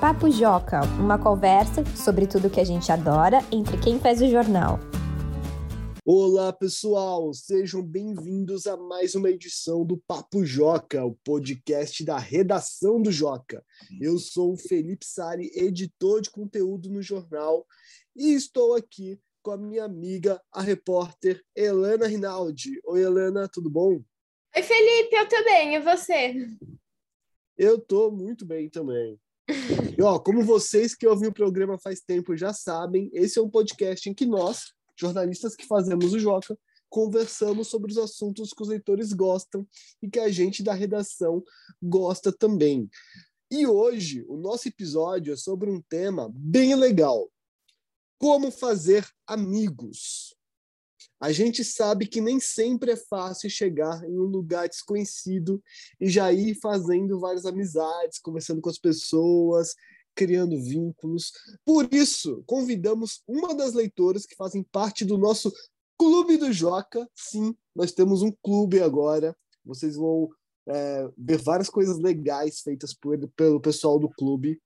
Papo Joca, uma conversa sobre tudo que a gente adora entre quem faz o jornal. Olá, pessoal! Sejam bem-vindos a mais uma edição do Papo Joca, o podcast da redação do Joca. Eu sou o Felipe Sari, editor de conteúdo no jornal, e estou aqui com a minha amiga, a repórter Helena Rinaldi. Oi, Helena, tudo bom? Oi, Felipe, eu tô bem, e você? Eu tô muito bem também. E ó, como vocês que ouvem o programa faz tempo já sabem, esse é um podcast em que nós, jornalistas que fazemos o Joca, conversamos sobre os assuntos que os leitores gostam e que a gente da redação gosta também. E hoje, o nosso episódio é sobre um tema bem legal: como fazer amigos. A gente sabe que nem sempre é fácil chegar em um lugar desconhecido e já ir fazendo várias amizades, conversando com as pessoas, criando vínculos. Por isso, convidamos uma das leitoras que fazem parte do nosso Clube do Joca. Sim, nós temos um clube agora. Vocês vão é, ver várias coisas legais feitas por, pelo pessoal do clube.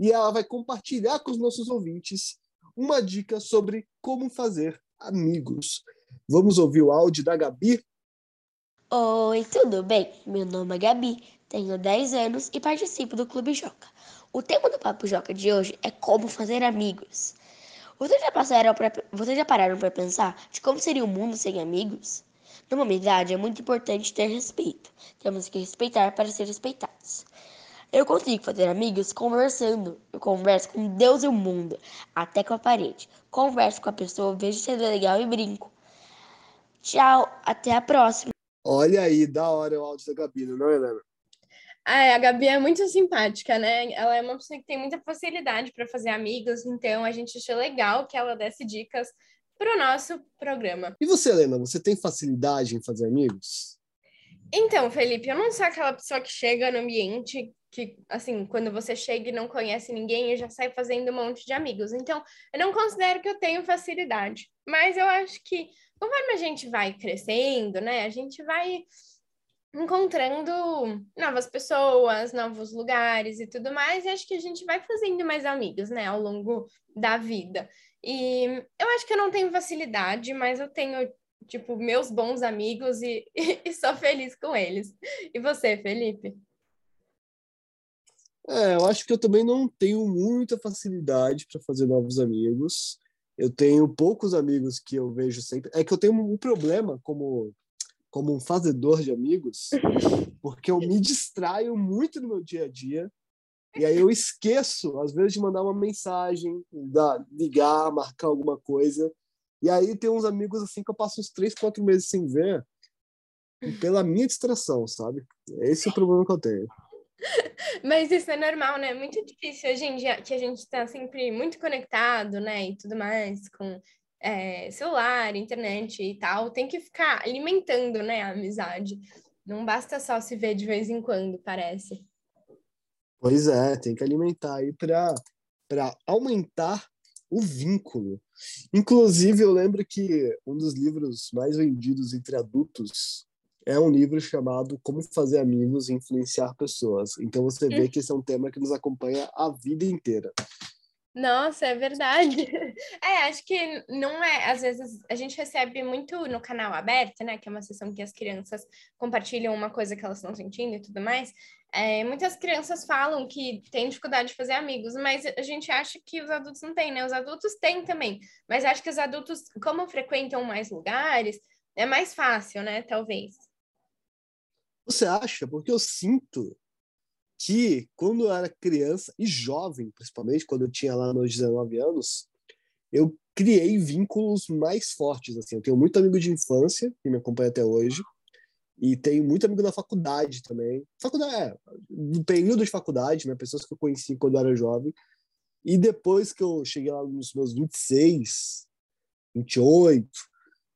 E ela vai compartilhar com os nossos ouvintes uma dica sobre como fazer amigos. Vamos ouvir o áudio da Gabi? Oi, tudo bem? Meu nome é Gabi, tenho 10 anos e participo do Clube Joca. O tema do Papo Joca de hoje é como fazer amigos. Vocês já, passaram pra, vocês já pararam para pensar de como seria o mundo sem amigos? Numa amizade é muito importante ter respeito. Temos que respeitar para ser respeitados. Eu consigo fazer amigos conversando. Eu converso com Deus e o mundo, até com a parede. Converso com a pessoa, vejo se é legal e brinco. Tchau, até a próxima. Olha aí, da hora o áudio da Gabi, não é, Helena? Ah, a Gabi é muito simpática, né? Ela é uma pessoa que tem muita facilidade para fazer amigos, então a gente achou legal que ela desse dicas para o nosso programa. E você, Helena, você tem facilidade em fazer amigos? Então, Felipe, eu não sou aquela pessoa que chega no ambiente que, assim, quando você chega e não conhece ninguém e já sai fazendo um monte de amigos. Então, eu não considero que eu tenho facilidade. Mas eu acho que, conforme a gente vai crescendo, né, a gente vai encontrando novas pessoas, novos lugares e tudo mais, e acho que a gente vai fazendo mais amigos, né, ao longo da vida. E eu acho que eu não tenho facilidade, mas eu tenho, tipo, meus bons amigos e, e sou feliz com eles. E você, Felipe? É, eu acho que eu também não tenho muita facilidade para fazer novos amigos. Eu tenho poucos amigos que eu vejo sempre. É que eu tenho um problema como como um fazedor de amigos, porque eu me distraio muito no meu dia a dia. E aí eu esqueço, às vezes, de mandar uma mensagem, da, ligar, marcar alguma coisa. E aí tem uns amigos assim que eu passo uns três, quatro meses sem ver, pela minha distração, sabe? Esse é o problema que eu tenho. Mas isso é normal, né? É muito difícil hoje em dia que a gente está sempre muito conectado, né? E tudo mais, com é, celular, internet e tal, tem que ficar alimentando, né, a amizade. Não basta só se ver de vez em quando, parece. Pois é, tem que alimentar aí para aumentar o vínculo. Inclusive, eu lembro que um dos livros mais vendidos entre adultos é um livro chamado Como Fazer Amigos e Influenciar Pessoas. Então você vê que esse é um tema que nos acompanha a vida inteira. Nossa, é verdade. É, acho que não é. Às vezes a gente recebe muito no canal aberto, né? Que é uma sessão que as crianças compartilham uma coisa que elas estão sentindo e tudo mais. É, muitas crianças falam que têm dificuldade de fazer amigos, mas a gente acha que os adultos não têm, né? Os adultos têm também. Mas acho que os adultos, como frequentam mais lugares, é mais fácil, né? Talvez. Você acha? Porque eu sinto que quando eu era criança e jovem, principalmente quando eu tinha lá meus 19 anos, eu criei vínculos mais fortes assim. Eu tenho muito amigo de infância que me acompanha até hoje e tenho muito amigo da faculdade também. Faculdade, é, do período de faculdade, né, pessoas que eu conheci quando eu era jovem. E depois que eu cheguei lá nos meus 26, 28,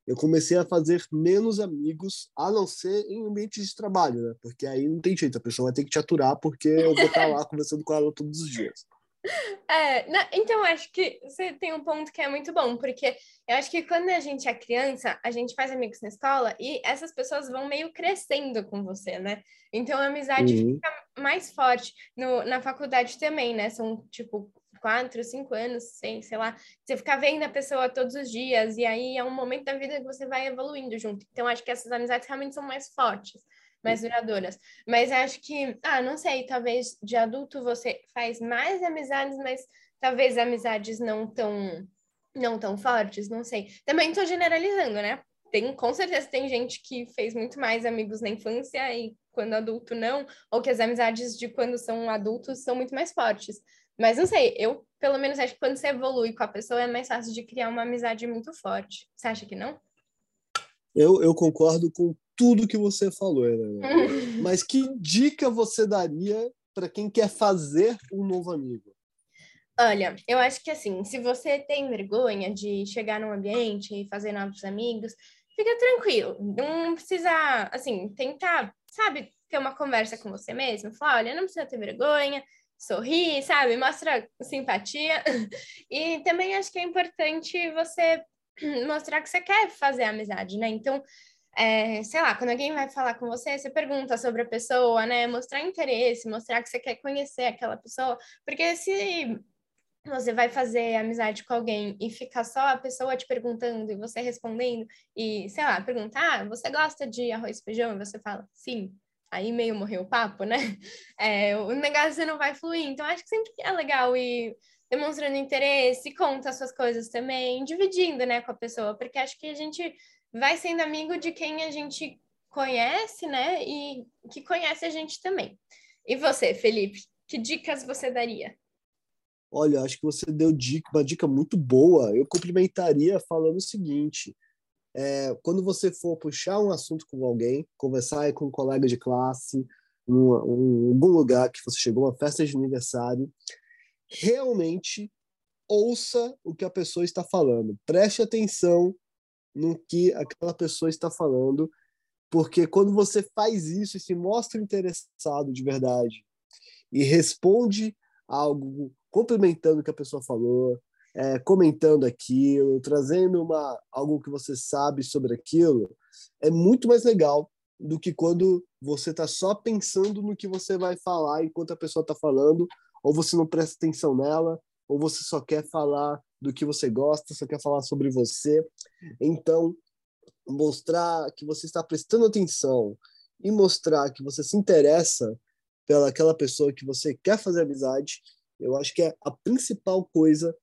eu comecei a fazer menos amigos, a não ser em ambientes de trabalho, né? Porque aí não tem jeito, a pessoa vai ter que te aturar, porque eu vou estar lá conversando com ela todos os dias. É, na, então acho que você tem um ponto que é muito bom, porque eu acho que quando a gente é criança, a gente faz amigos na escola e essas pessoas vão meio crescendo com você, né? Então a amizade uhum. fica mais forte. No, na faculdade também, né? São, tipo, quatro, cinco anos, sei, sei lá. Você ficar vendo a pessoa todos os dias, e aí é um momento da vida que você vai evoluindo junto. Então, acho que essas amizades realmente são mais fortes, mais duradouras. Mas acho que, ah, não sei, talvez de adulto você faz mais amizades, mas talvez amizades não tão não tão fortes, não sei. Também tô generalizando, né? Tem, com certeza tem gente que fez muito mais amigos na infância e quando adulto não, ou que as amizades de quando são adultos são muito mais fortes. Mas não sei, eu pelo menos acho que quando você evolui com a pessoa é mais fácil de criar uma amizade muito forte. Você acha que não? Eu, eu concordo com tudo que você falou, né? Mas que dica você daria para quem quer fazer um novo amigo? Olha, eu acho que assim, se você tem vergonha de chegar num ambiente e fazer novos amigos, fica tranquilo. Não precisa, assim, tentar, sabe, ter uma conversa com você mesmo. Falar, olha, não precisa ter vergonha, sorrir, sabe? Mostra simpatia. E também acho que é importante você mostrar que você quer fazer amizade, né? Então, é, sei lá, quando alguém vai falar com você, você pergunta sobre a pessoa, né? Mostrar interesse, mostrar que você quer conhecer aquela pessoa, porque se você vai fazer amizade com alguém e ficar só a pessoa te perguntando e você respondendo, e sei lá, perguntar, ah, você gosta de arroz e feijão? E você fala, sim aí meio morreu o papo, né? É, o negócio não vai fluir. Então, acho que sempre é legal ir demonstrando interesse, conta as suas coisas também, dividindo, né, com a pessoa, porque acho que a gente vai sendo amigo de quem a gente conhece, né, e que conhece a gente também. E você, Felipe, que dicas você daria? Olha, acho que você deu dica, uma dica muito boa. Eu complementaria falando o seguinte: é, quando você for puxar um assunto com alguém, conversar com um colega de classe, em um, algum lugar que você chegou, uma festa de aniversário, realmente ouça o que a pessoa está falando. Preste atenção no que aquela pessoa está falando, porque quando você faz isso e se mostra interessado de verdade e responde algo complementando o que a pessoa falou, é, comentando aquilo, trazendo uma, algo que você sabe sobre aquilo, é muito mais legal do que quando você está só pensando no que você vai falar enquanto a pessoa está falando, ou você não presta atenção nela, ou você só quer falar do que você gosta, só quer falar sobre você. Então, mostrar que você está prestando atenção e mostrar que você se interessa pela aquela pessoa que você quer fazer amizade, eu acho que é a principal coisa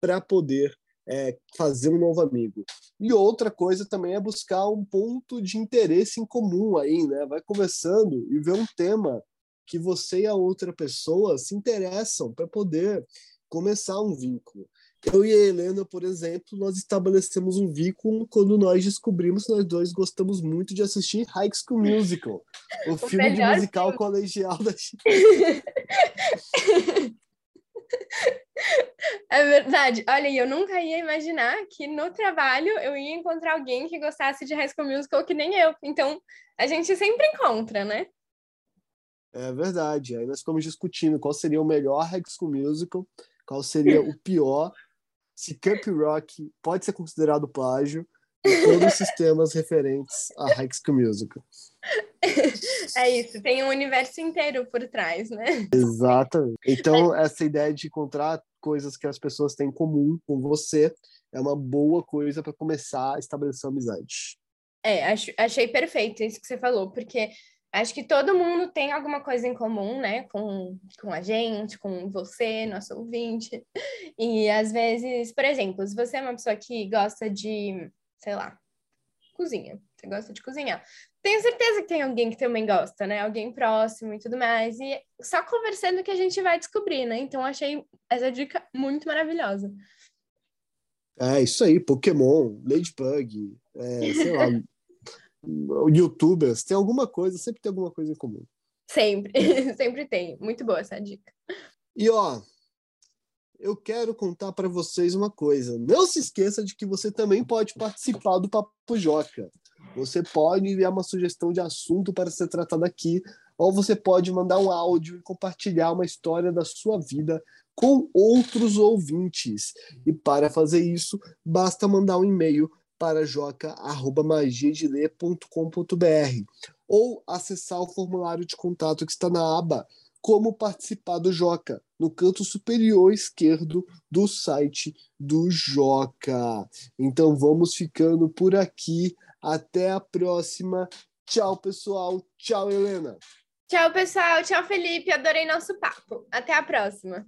para poder é, fazer um novo amigo. E outra coisa também é buscar um ponto de interesse em comum aí, né? Vai conversando e ver um tema que você e a outra pessoa se interessam para poder começar um vínculo. Eu e a Helena, por exemplo, nós estabelecemos um vínculo quando nós descobrimos que nós dois gostamos muito de assistir High School Musical, o, o filme de musical filme. colegial da É verdade. Olha, eu nunca ia imaginar que no trabalho eu ia encontrar alguém que gostasse de High School Musical que nem eu. Então, a gente sempre encontra, né? É verdade. Aí nós ficamos discutindo qual seria o melhor High School Musical, qual seria o pior, se Camp Rock pode ser considerado plágio, e todos os sistemas referentes a High School Musical. É isso, tem um universo inteiro por trás, né? Exatamente. Então, essa ideia de encontrar coisas que as pessoas têm em comum com você é uma boa coisa para começar a estabelecer uma amizade. É, acho, achei perfeito isso que você falou, porque acho que todo mundo tem alguma coisa em comum, né, com, com a gente, com você, nosso ouvinte. E às vezes, por exemplo, se você é uma pessoa que gosta de, sei lá, cozinha, você gosta de cozinhar. Tenho certeza que tem alguém que também gosta, né? Alguém próximo e tudo mais. E só conversando que a gente vai descobrir, né? Então achei essa dica muito maravilhosa. É, isso aí, Pokémon, Ladybug, é, sei lá, youtubers, tem alguma coisa, sempre tem alguma coisa em comum. Sempre, sempre tem. Muito boa essa dica. E ó, eu quero contar para vocês uma coisa. Não se esqueça de que você também pode participar do Papo Joca. Você pode enviar uma sugestão de assunto para ser tratado aqui, ou você pode mandar um áudio e compartilhar uma história da sua vida com outros ouvintes. E para fazer isso, basta mandar um e-mail para joca@magiadeler.com.br ou acessar o formulário de contato que está na aba Como participar do Joca, no canto superior esquerdo do site do Joca. Então vamos ficando por aqui. Até a próxima. Tchau, pessoal. Tchau, Helena. Tchau, pessoal. Tchau, Felipe. Adorei nosso papo. Até a próxima.